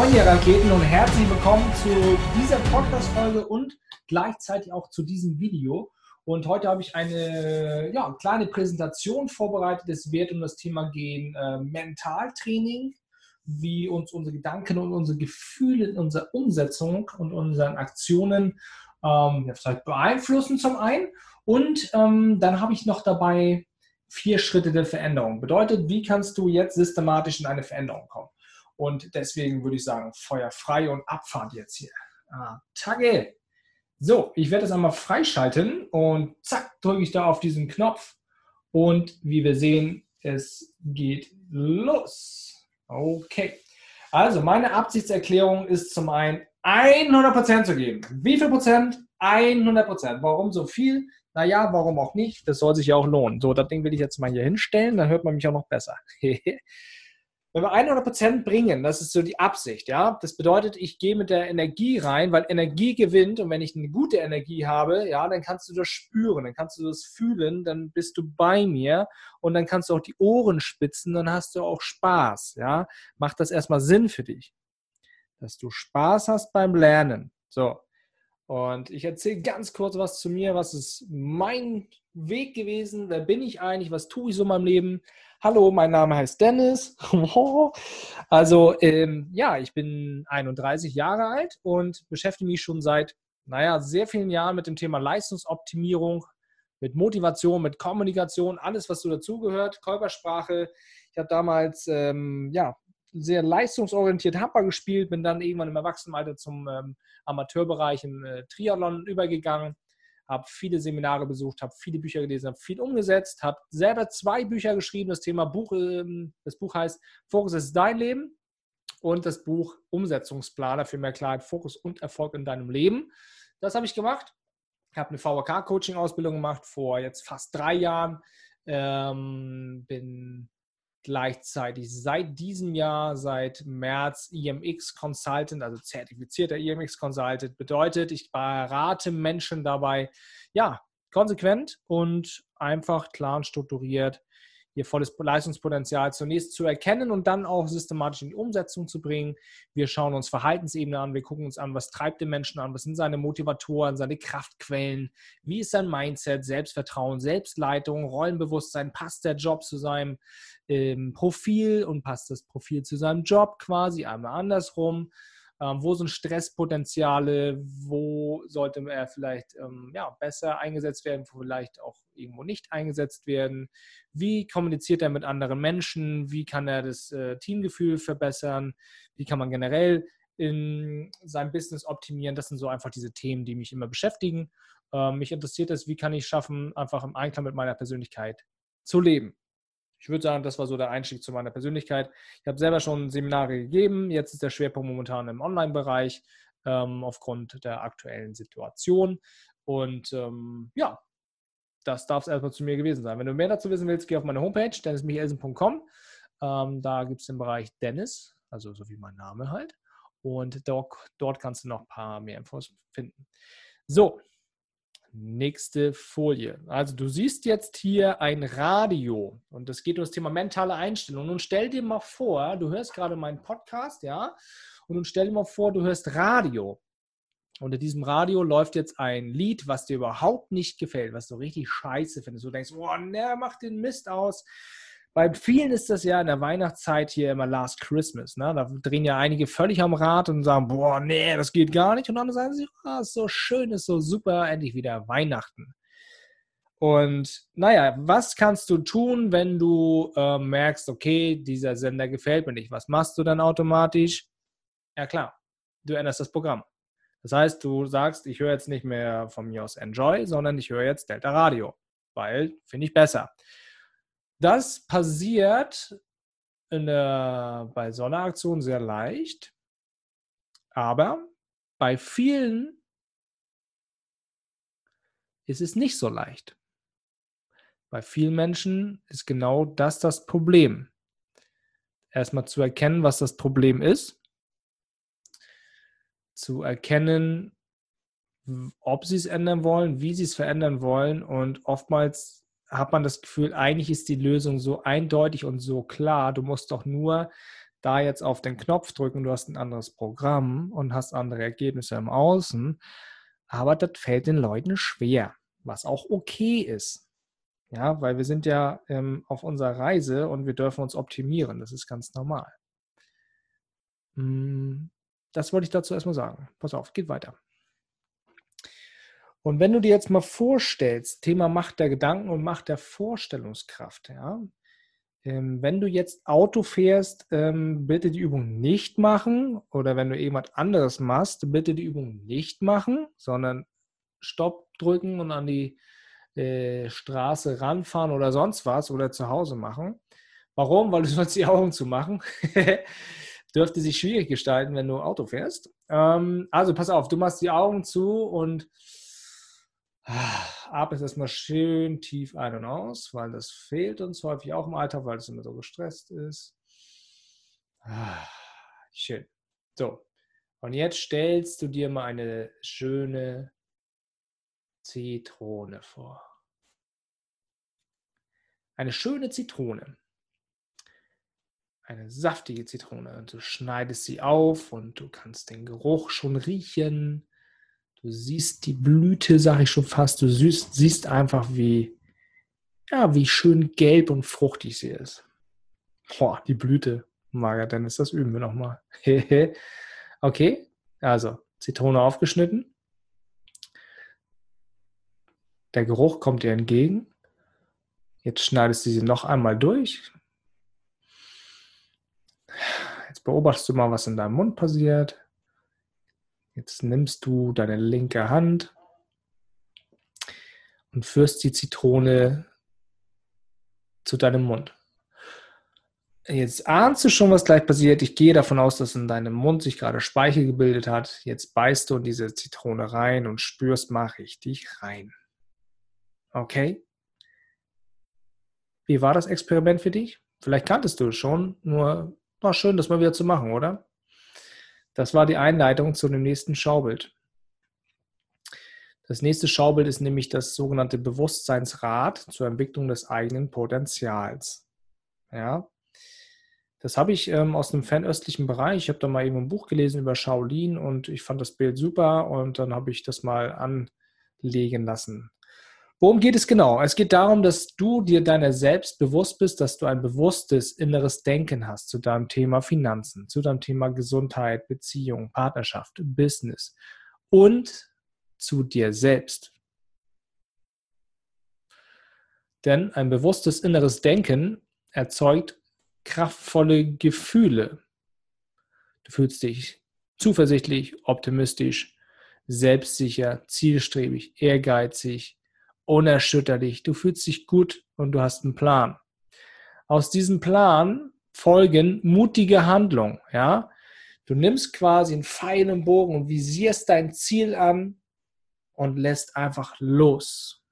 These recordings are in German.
Moin ihr Raketen und herzlich willkommen zu dieser Podcast-Folge und gleichzeitig auch zu diesem Video. Und heute habe ich eine ja, kleine Präsentation vorbereitet. Es wird um das Thema gehen äh, Mentaltraining, wie uns unsere Gedanken und unsere Gefühle in unserer Umsetzung und unseren Aktionen ähm, beeinflussen zum einen. Und ähm, dann habe ich noch dabei vier Schritte der Veränderung. Bedeutet, wie kannst du jetzt systematisch in eine Veränderung kommen? Und deswegen würde ich sagen, Feuer frei und Abfahrt jetzt hier. Ah, Tage. So, ich werde das einmal freischalten und zack, drücke ich da auf diesen Knopf. Und wie wir sehen, es geht los. Okay. Also, meine Absichtserklärung ist zum einen 100% zu geben. Wie viel Prozent? 100%. Warum so viel? naja, warum auch nicht? Das soll sich ja auch lohnen. So, das Ding will ich jetzt mal hier hinstellen, dann hört man mich auch noch besser. Wenn wir 100% bringen, das ist so die Absicht, ja. Das bedeutet, ich gehe mit der Energie rein, weil Energie gewinnt und wenn ich eine gute Energie habe, ja, dann kannst du das spüren, dann kannst du das fühlen, dann bist du bei mir und dann kannst du auch die Ohren spitzen, dann hast du auch Spaß, ja. Macht das erstmal Sinn für dich, dass du Spaß hast beim Lernen. So, und ich erzähle ganz kurz was zu mir. Was ist mein Weg gewesen? Wer bin ich eigentlich? Was tue ich so in meinem Leben? Hallo, mein Name heißt Dennis. also, ähm, ja, ich bin 31 Jahre alt und beschäftige mich schon seit, naja, sehr vielen Jahren mit dem Thema Leistungsoptimierung, mit Motivation, mit Kommunikation, alles, was so dazugehört, Körpersprache. Ich habe damals, ähm, ja, sehr leistungsorientiert Hamper gespielt, bin dann irgendwann im Erwachsenenalter zum ähm, Amateurbereich im äh, Triathlon übergegangen, habe viele Seminare besucht, habe viele Bücher gelesen, habe viel umgesetzt, habe selber zwei Bücher geschrieben. Das Thema Buch, ähm, das Buch heißt Fokus ist dein Leben und das Buch Umsetzungsplaner für mehr Klarheit, Fokus und Erfolg in deinem Leben. Das habe ich gemacht. Ich habe eine VHK-Coaching-Ausbildung gemacht vor jetzt fast drei Jahren. Ähm, bin gleichzeitig. Seit diesem Jahr, seit März IMX Consultant, also zertifizierter IMX Consultant, bedeutet, ich berate Menschen dabei, ja, konsequent und einfach klar und strukturiert ihr volles Leistungspotenzial zunächst zu erkennen und dann auch systematisch in die Umsetzung zu bringen. Wir schauen uns Verhaltensebene an, wir gucken uns an, was treibt den Menschen an, was sind seine Motivatoren, seine Kraftquellen, wie ist sein Mindset, Selbstvertrauen, Selbstleitung, Rollenbewusstsein, passt der Job zu seinem ähm, Profil und passt das Profil zu seinem Job quasi, einmal andersrum. Ähm, wo sind Stresspotenziale? Wo sollte er vielleicht ähm, ja, besser eingesetzt werden, vielleicht auch irgendwo nicht eingesetzt werden? Wie kommuniziert er mit anderen Menschen? Wie kann er das äh, Teamgefühl verbessern? Wie kann man generell in seinem Business optimieren? Das sind so einfach diese Themen, die mich immer beschäftigen. Ähm, mich interessiert es, wie kann ich schaffen, einfach im Einklang mit meiner Persönlichkeit zu leben. Ich würde sagen, das war so der Einstieg zu meiner Persönlichkeit. Ich habe selber schon Seminare gegeben. Jetzt ist der Schwerpunkt momentan im Online-Bereich ähm, aufgrund der aktuellen Situation. Und ähm, ja, das darf es erstmal zu mir gewesen sein. Wenn du mehr dazu wissen willst, geh auf meine Homepage, dennismichelsen.com. Ähm, da gibt es den Bereich Dennis, also so wie mein Name halt. Und dort, dort kannst du noch ein paar mehr Infos finden. So, Nächste Folie. Also du siehst jetzt hier ein Radio und es geht um das Thema mentale Einstellung. Nun stell dir mal vor, du hörst gerade meinen Podcast, ja, und nun stell dir mal vor, du hörst Radio. Unter diesem Radio läuft jetzt ein Lied, was dir überhaupt nicht gefällt, was du richtig scheiße findest. Du denkst, oh, ne, mach den Mist aus. Bei vielen ist das ja in der Weihnachtszeit hier immer Last Christmas. Ne? Da drehen ja einige völlig am Rad und sagen, boah, nee, das geht gar nicht. Und dann sagen sie, ah, ist so schön, ist so super, endlich wieder Weihnachten. Und naja, was kannst du tun, wenn du äh, merkst, okay, dieser Sender gefällt mir nicht? Was machst du dann automatisch? Ja klar, du änderst das Programm. Das heißt, du sagst, ich höre jetzt nicht mehr von mir aus Enjoy, sondern ich höre jetzt Delta Radio, weil finde ich besser. Das passiert der, bei so einer Aktion sehr leicht, aber bei vielen ist es nicht so leicht. Bei vielen Menschen ist genau das das Problem. Erstmal zu erkennen, was das Problem ist, zu erkennen, ob sie es ändern wollen, wie sie es verändern wollen und oftmals hat man das Gefühl, eigentlich ist die Lösung so eindeutig und so klar. Du musst doch nur da jetzt auf den Knopf drücken, du hast ein anderes Programm und hast andere Ergebnisse im Außen. Aber das fällt den Leuten schwer, was auch okay ist. Ja, weil wir sind ja ähm, auf unserer Reise und wir dürfen uns optimieren. Das ist ganz normal. Hm, das wollte ich dazu erstmal sagen. Pass auf, geht weiter. Und wenn du dir jetzt mal vorstellst, Thema Macht der Gedanken und Macht der Vorstellungskraft, ja, ähm, wenn du jetzt Auto fährst, ähm, bitte die Übung nicht machen oder wenn du irgendwas anderes machst, bitte die Übung nicht machen, sondern Stopp drücken und an die äh, Straße ranfahren oder sonst was oder zu Hause machen. Warum? Weil du sollst die Augen zu machen. Dürfte sich schwierig gestalten, wenn du Auto fährst. Ähm, also pass auf, du machst die Augen zu und Atme es erstmal schön tief ein und aus, weil das fehlt uns häufig auch im Alltag, weil es immer so gestresst ist. Schön. So, und jetzt stellst du dir mal eine schöne Zitrone vor. Eine schöne Zitrone. Eine saftige Zitrone. Und du schneidest sie auf und du kannst den Geruch schon riechen. Du siehst die Blüte, sage ich schon fast. Du siehst, siehst einfach, wie, ja, wie schön gelb und fruchtig sie ist. Boah, die Blüte. Mager Dennis, das üben wir nochmal. okay, also Zitrone aufgeschnitten. Der Geruch kommt dir entgegen. Jetzt schneidest du sie noch einmal durch. Jetzt beobachtest du mal, was in deinem Mund passiert. Jetzt nimmst du deine linke Hand und führst die Zitrone zu deinem Mund. Jetzt ahnst du schon, was gleich passiert. Ich gehe davon aus, dass in deinem Mund sich gerade Speichel gebildet hat. Jetzt beißt du in diese Zitrone rein und spürst mal richtig rein. Okay? Wie war das Experiment für dich? Vielleicht kanntest du es schon, nur war schön, das mal wieder zu machen, oder? Das war die Einleitung zu dem nächsten Schaubild. Das nächste Schaubild ist nämlich das sogenannte Bewusstseinsrad zur Entwicklung des eigenen Potenzials. Ja, das habe ich ähm, aus einem fernöstlichen Bereich. Ich habe da mal eben ein Buch gelesen über Shaolin und ich fand das Bild super und dann habe ich das mal anlegen lassen. Worum geht es genau? Es geht darum, dass du dir deiner selbst bewusst bist, dass du ein bewusstes inneres Denken hast zu deinem Thema Finanzen, zu deinem Thema Gesundheit, Beziehung, Partnerschaft, Business und zu dir selbst. Denn ein bewusstes inneres Denken erzeugt kraftvolle Gefühle. Du fühlst dich zuversichtlich, optimistisch, selbstsicher, zielstrebig, ehrgeizig, unerschütterlich, du fühlst dich gut und du hast einen Plan. Aus diesem Plan folgen mutige Handlungen, ja. Du nimmst quasi einen im Bogen und visierst dein Ziel an und lässt einfach los.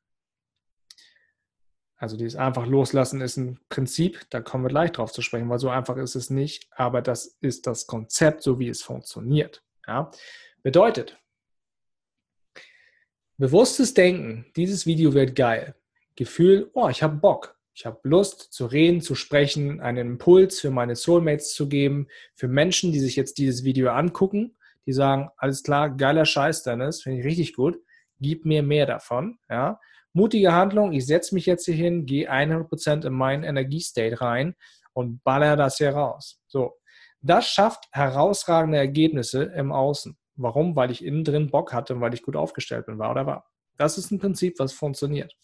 Also dieses einfach loslassen ist ein Prinzip, da kommen wir gleich drauf zu sprechen, weil so einfach ist es nicht, aber das ist das Konzept, so wie es funktioniert. Ja? Bedeutet, Bewusstes Denken, dieses Video wird geil. Gefühl, oh, ich habe Bock. Ich habe Lust zu reden, zu sprechen, einen Impuls für meine Soulmates zu geben, für Menschen, die sich jetzt dieses Video angucken, die sagen, alles klar, geiler Scheiß, Dennis, finde ich richtig gut, gib mir mehr davon. Ja? Mutige Handlung, ich setze mich jetzt hier hin, gehe 100% in meinen Energiestate rein und baller das hier raus. So, das schafft herausragende Ergebnisse im Außen. Warum? Weil ich innen drin Bock hatte und weil ich gut aufgestellt bin, war oder war. Das ist ein Prinzip, was funktioniert.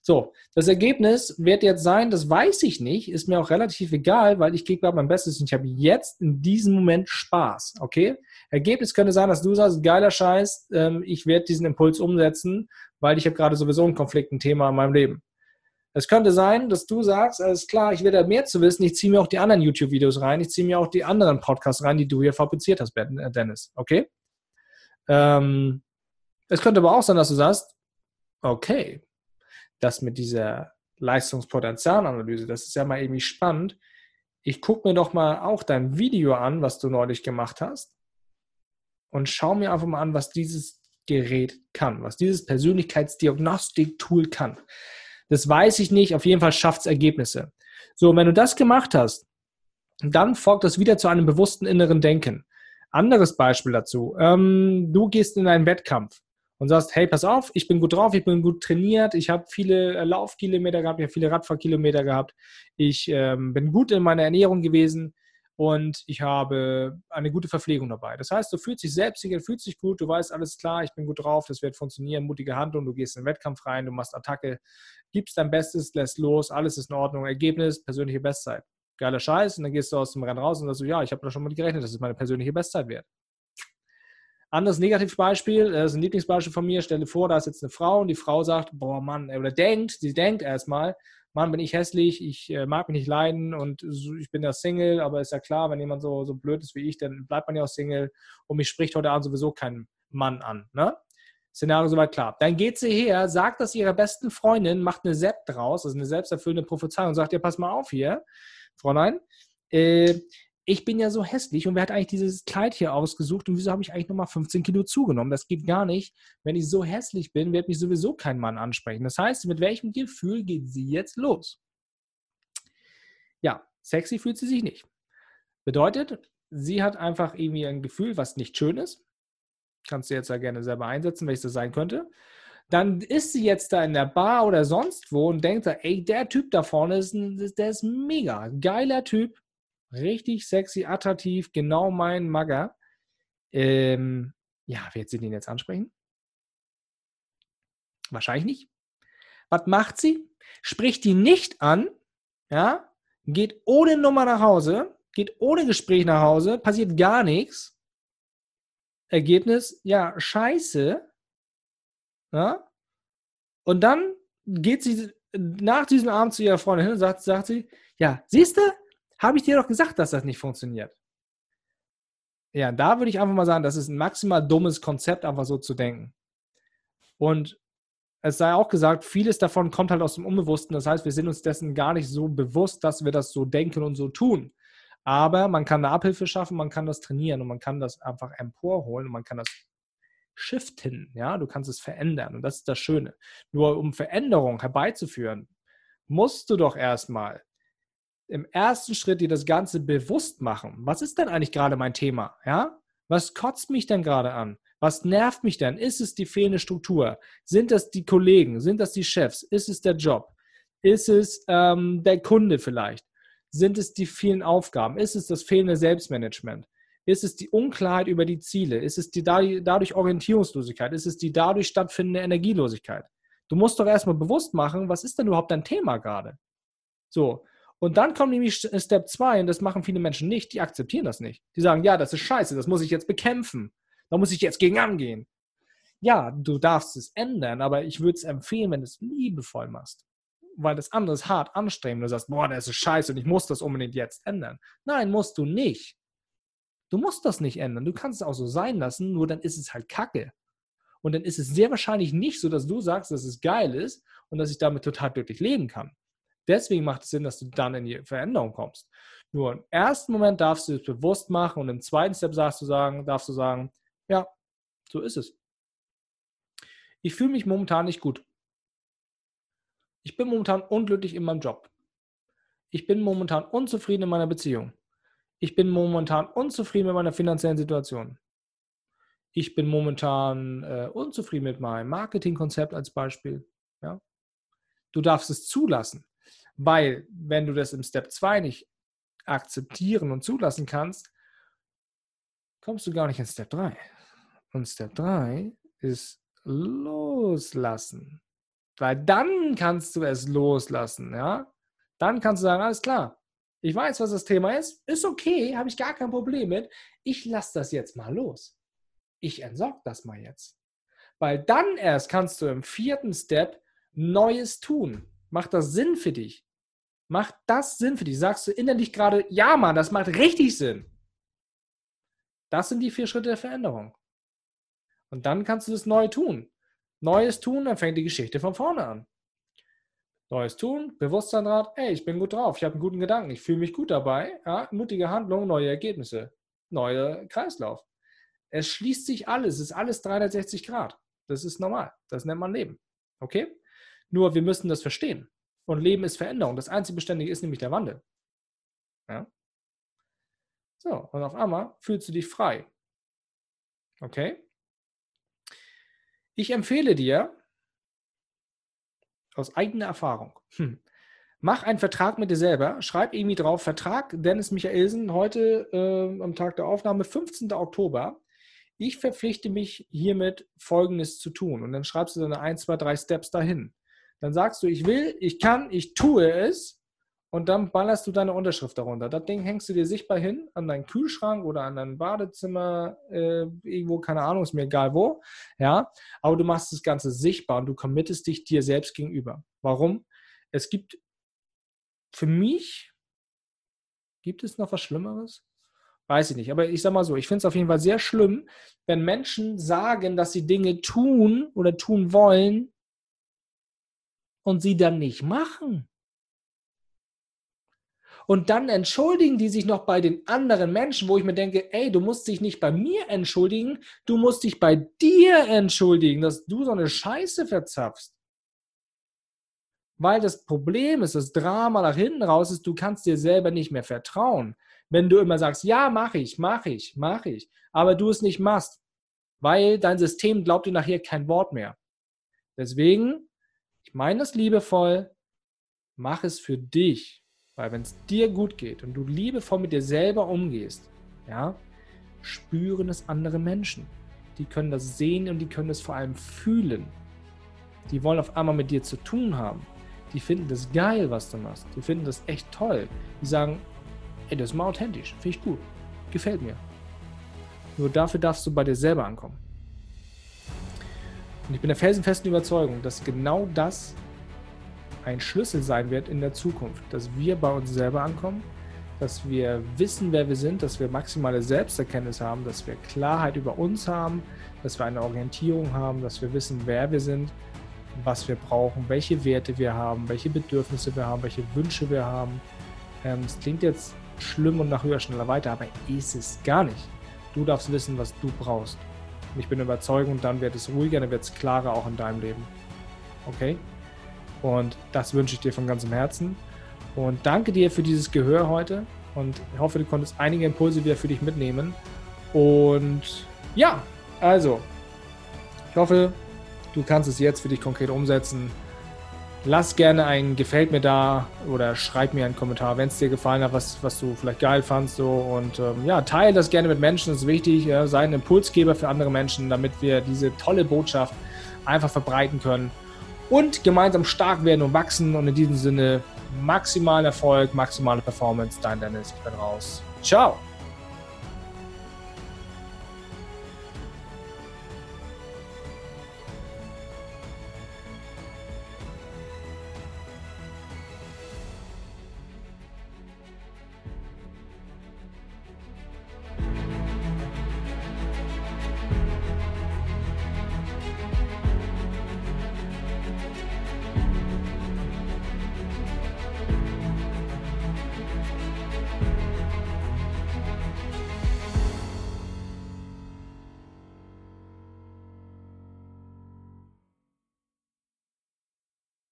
So, das Ergebnis wird jetzt sein, das weiß ich nicht, ist mir auch relativ egal, weil ich gebe mein Bestes und ich habe jetzt in diesem Moment Spaß. Okay? Ergebnis könnte sein, dass du sagst, geiler Scheiß, ähm, ich werde diesen Impuls umsetzen, weil ich habe gerade sowieso einen Konflikt, ein Thema in meinem Leben. Es könnte sein, dass du sagst, alles klar, ich will da mehr zu wissen, ich ziehe mir auch die anderen YouTube-Videos rein, ich ziehe mir auch die anderen Podcasts rein, die du hier fabriziert hast, äh, Dennis. Okay? Ähm, es könnte aber auch sein, dass du sagst, okay, das mit dieser Leistungspotenzialanalyse, das ist ja mal irgendwie spannend. Ich gucke mir doch mal auch dein Video an, was du neulich gemacht hast und schau mir einfach mal an, was dieses Gerät kann, was dieses Persönlichkeitsdiagnostik-Tool kann. Das weiß ich nicht. Auf jeden Fall schafft es Ergebnisse. So, wenn du das gemacht hast, dann folgt das wieder zu einem bewussten inneren Denken. Anderes Beispiel dazu. Ähm, du gehst in einen Wettkampf und sagst, hey, pass auf, ich bin gut drauf, ich bin gut trainiert, ich habe viele Laufkilometer gehabt, ich habe viele Radfahrkilometer gehabt, ich ähm, bin gut in meiner Ernährung gewesen, und ich habe eine gute Verpflegung dabei. Das heißt, du fühlst dich selbstsicher, fühlst dich gut, du weißt alles klar, ich bin gut drauf, das wird funktionieren, mutige Handlung, du gehst in den Wettkampf rein, du machst Attacke, gibst dein Bestes, lässt los, alles ist in Ordnung, Ergebnis, persönliche Bestzeit. Geiler Scheiß und dann gehst du aus dem Rennen raus und sagst so, ja, ich habe da schon mal gerechnet, dass es meine persönliche Bestzeit wird. Anderes Negativbeispiel, das ist ein Lieblingsbeispiel von mir, stelle vor, da ist jetzt eine Frau und die Frau sagt, boah Mann, oder denkt, sie denkt erstmal, Mann, bin ich hässlich, ich äh, mag mich nicht leiden und ich bin ja Single, aber ist ja klar, wenn jemand so, so blöd ist wie ich, dann bleibt man ja auch Single und mich spricht heute Abend sowieso kein Mann an. Ne? Szenario soweit klar. Dann geht sie her, sagt das ihrer besten Freundin, macht eine Sept draus, also eine selbsterfüllende Prophezeiung und sagt ihr, pass mal auf hier, Fräulein, äh, ich bin ja so hässlich und wer hat eigentlich dieses Kleid hier ausgesucht und wieso habe ich eigentlich nochmal 15 Kilo zugenommen? Das geht gar nicht. Wenn ich so hässlich bin, wird mich sowieso kein Mann ansprechen. Das heißt, mit welchem Gefühl geht sie jetzt los? Ja, sexy fühlt sie sich nicht. Bedeutet, sie hat einfach irgendwie ein Gefühl, was nicht schön ist. Kannst du jetzt ja gerne selber einsetzen, welches das sein könnte. Dann ist sie jetzt da in der Bar oder sonst wo und denkt, ey, der Typ da vorne ist, ein, der ist mega, geiler Typ, Richtig sexy, attraktiv, genau mein Magger. Ähm, ja, wird sie den jetzt ansprechen? Wahrscheinlich nicht. Was macht sie? Spricht die nicht an, ja, geht ohne Nummer nach Hause, geht ohne Gespräch nach Hause, passiert gar nichts. Ergebnis, ja, scheiße. Ja? Und dann geht sie nach diesem Abend zu ihrer Freundin hin und sagt, sagt sie, ja, siehst du, habe ich dir doch gesagt, dass das nicht funktioniert. Ja, da würde ich einfach mal sagen, das ist ein maximal dummes Konzept, einfach so zu denken. Und es sei auch gesagt, vieles davon kommt halt aus dem Unbewussten. Das heißt, wir sind uns dessen gar nicht so bewusst, dass wir das so denken und so tun. Aber man kann eine Abhilfe schaffen, man kann das trainieren und man kann das einfach emporholen und man kann das shiften. Ja, du kannst es verändern und das ist das Schöne. Nur um Veränderung herbeizuführen, musst du doch erstmal im ersten Schritt dir das Ganze bewusst machen. Was ist denn eigentlich gerade mein Thema? Ja? Was kotzt mich denn gerade an? Was nervt mich denn? Ist es die fehlende Struktur? Sind das die Kollegen? Sind das die Chefs? Ist es der Job? Ist es ähm, der Kunde vielleicht? Sind es die vielen Aufgaben? Ist es das fehlende Selbstmanagement? Ist es die Unklarheit über die Ziele? Ist es die dadurch Orientierungslosigkeit? Ist es die dadurch stattfindende Energielosigkeit? Du musst doch erstmal bewusst machen, was ist denn überhaupt dein Thema gerade? So, und dann kommt nämlich Step 2 und das machen viele Menschen nicht, die akzeptieren das nicht. Die sagen, ja, das ist scheiße, das muss ich jetzt bekämpfen. Da muss ich jetzt gegen angehen. Ja, du darfst es ändern, aber ich würde es empfehlen, wenn du es liebevoll machst. Weil das andere ist hart anstrengend. Du sagst, boah, das ist scheiße und ich muss das unbedingt jetzt ändern. Nein, musst du nicht. Du musst das nicht ändern. Du kannst es auch so sein lassen, nur dann ist es halt Kacke. Und dann ist es sehr wahrscheinlich nicht so, dass du sagst, dass es geil ist und dass ich damit total glücklich leben kann. Deswegen macht es Sinn, dass du dann in die Veränderung kommst. Nur im ersten Moment darfst du es bewusst machen und im zweiten Step darfst du sagen, darfst du sagen, ja, so ist es. Ich fühle mich momentan nicht gut. Ich bin momentan unglücklich in meinem Job. Ich bin momentan unzufrieden in meiner Beziehung. Ich bin momentan unzufrieden mit meiner finanziellen Situation. Ich bin momentan äh, unzufrieden mit meinem Marketingkonzept als Beispiel. Ja? Du darfst es zulassen. Weil, wenn du das im Step 2 nicht akzeptieren und zulassen kannst, kommst du gar nicht in Step 3. Und Step 3 ist loslassen. Weil dann kannst du es loslassen, ja? Dann kannst du sagen, alles klar, ich weiß, was das Thema ist, ist okay, habe ich gar kein Problem mit. Ich lasse das jetzt mal los. Ich entsorge das mal jetzt. Weil dann erst kannst du im vierten Step Neues tun. Macht das Sinn für dich? Macht das Sinn für dich? Sagst du innerlich gerade, ja, Mann, das macht richtig Sinn. Das sind die vier Schritte der Veränderung. Und dann kannst du das neu tun. Neues tun, dann fängt die Geschichte von vorne an. Neues tun, Bewusstsein drauf, ey, ich bin gut drauf, ich habe einen guten Gedanken, ich fühle mich gut dabei, ja, mutige Handlung, neue Ergebnisse, neuer Kreislauf. Es schließt sich alles, es ist alles 360 Grad. Das ist normal, das nennt man Leben. Okay? Nur wir müssen das verstehen. Und Leben ist Veränderung. Das einzige Beständige ist nämlich der Wandel. Ja? So, und auf einmal fühlst du dich frei. Okay? Ich empfehle dir, aus eigener Erfahrung, hm, mach einen Vertrag mit dir selber, schreib irgendwie drauf, Vertrag Dennis Michaelsen, heute äh, am Tag der Aufnahme, 15. Oktober. Ich verpflichte mich hiermit Folgendes zu tun. Und dann schreibst du deine 1, 2, 3 Steps dahin. Dann sagst du, ich will, ich kann, ich tue es und dann ballerst du deine Unterschrift darunter. Das Ding hängst du dir sichtbar hin an deinen Kühlschrank oder an dein Badezimmer, äh, irgendwo, keine Ahnung, ist mir egal wo. Ja, aber du machst das Ganze sichtbar und du committest dich dir selbst gegenüber. Warum? Es gibt für mich, gibt es noch was Schlimmeres? Weiß ich nicht, aber ich sag mal so, ich finde es auf jeden Fall sehr schlimm, wenn Menschen sagen, dass sie Dinge tun oder tun wollen und sie dann nicht machen. Und dann entschuldigen die sich noch bei den anderen Menschen, wo ich mir denke, ey, du musst dich nicht bei mir entschuldigen, du musst dich bei dir entschuldigen, dass du so eine Scheiße verzapfst. Weil das Problem ist, das Drama nach hinten raus ist, du kannst dir selber nicht mehr vertrauen. Wenn du immer sagst, ja, mach ich, mach ich, mach ich, aber du es nicht machst, weil dein System glaubt dir nachher kein Wort mehr. Deswegen, ich meine es liebevoll, mach es für dich. Weil wenn es dir gut geht und du liebevoll mit dir selber umgehst, ja, spüren es andere Menschen. Die können das sehen und die können es vor allem fühlen. Die wollen auf einmal mit dir zu tun haben. Die finden das geil, was du machst. Die finden das echt toll. Die sagen, ey, das ist mal authentisch, finde ich gut, gefällt mir. Nur dafür darfst du bei dir selber ankommen. Und ich bin der felsenfesten Überzeugung, dass genau das ein Schlüssel sein wird in der Zukunft, dass wir bei uns selber ankommen, dass wir wissen, wer wir sind, dass wir maximale Selbsterkenntnis haben, dass wir Klarheit über uns haben, dass wir eine Orientierung haben, dass wir wissen, wer wir sind, was wir brauchen, welche Werte wir haben, welche Bedürfnisse wir haben, welche Wünsche wir haben. Ähm, es klingt jetzt schlimm und nach höher, schneller weiter, aber ist es gar nicht. Du darfst wissen, was du brauchst. Und ich bin überzeugt, und dann wird es ruhiger, dann wird es klarer auch in deinem Leben. Okay? Und das wünsche ich dir von ganzem Herzen. Und danke dir für dieses Gehör heute. Und ich hoffe, du konntest einige Impulse wieder für dich mitnehmen. Und ja, also, ich hoffe, du kannst es jetzt für dich konkret umsetzen. Lass gerne ein Gefällt mir da oder schreib mir einen Kommentar, wenn es dir gefallen hat, was, was du vielleicht geil fandst. So. Und ähm, ja, teile das gerne mit Menschen, das ist wichtig. Ja, sei ein Impulsgeber für andere Menschen, damit wir diese tolle Botschaft einfach verbreiten können und gemeinsam stark werden und wachsen. Und in diesem Sinne maximalen Erfolg, maximale Performance. Dein Dennis, ich bin raus. Ciao.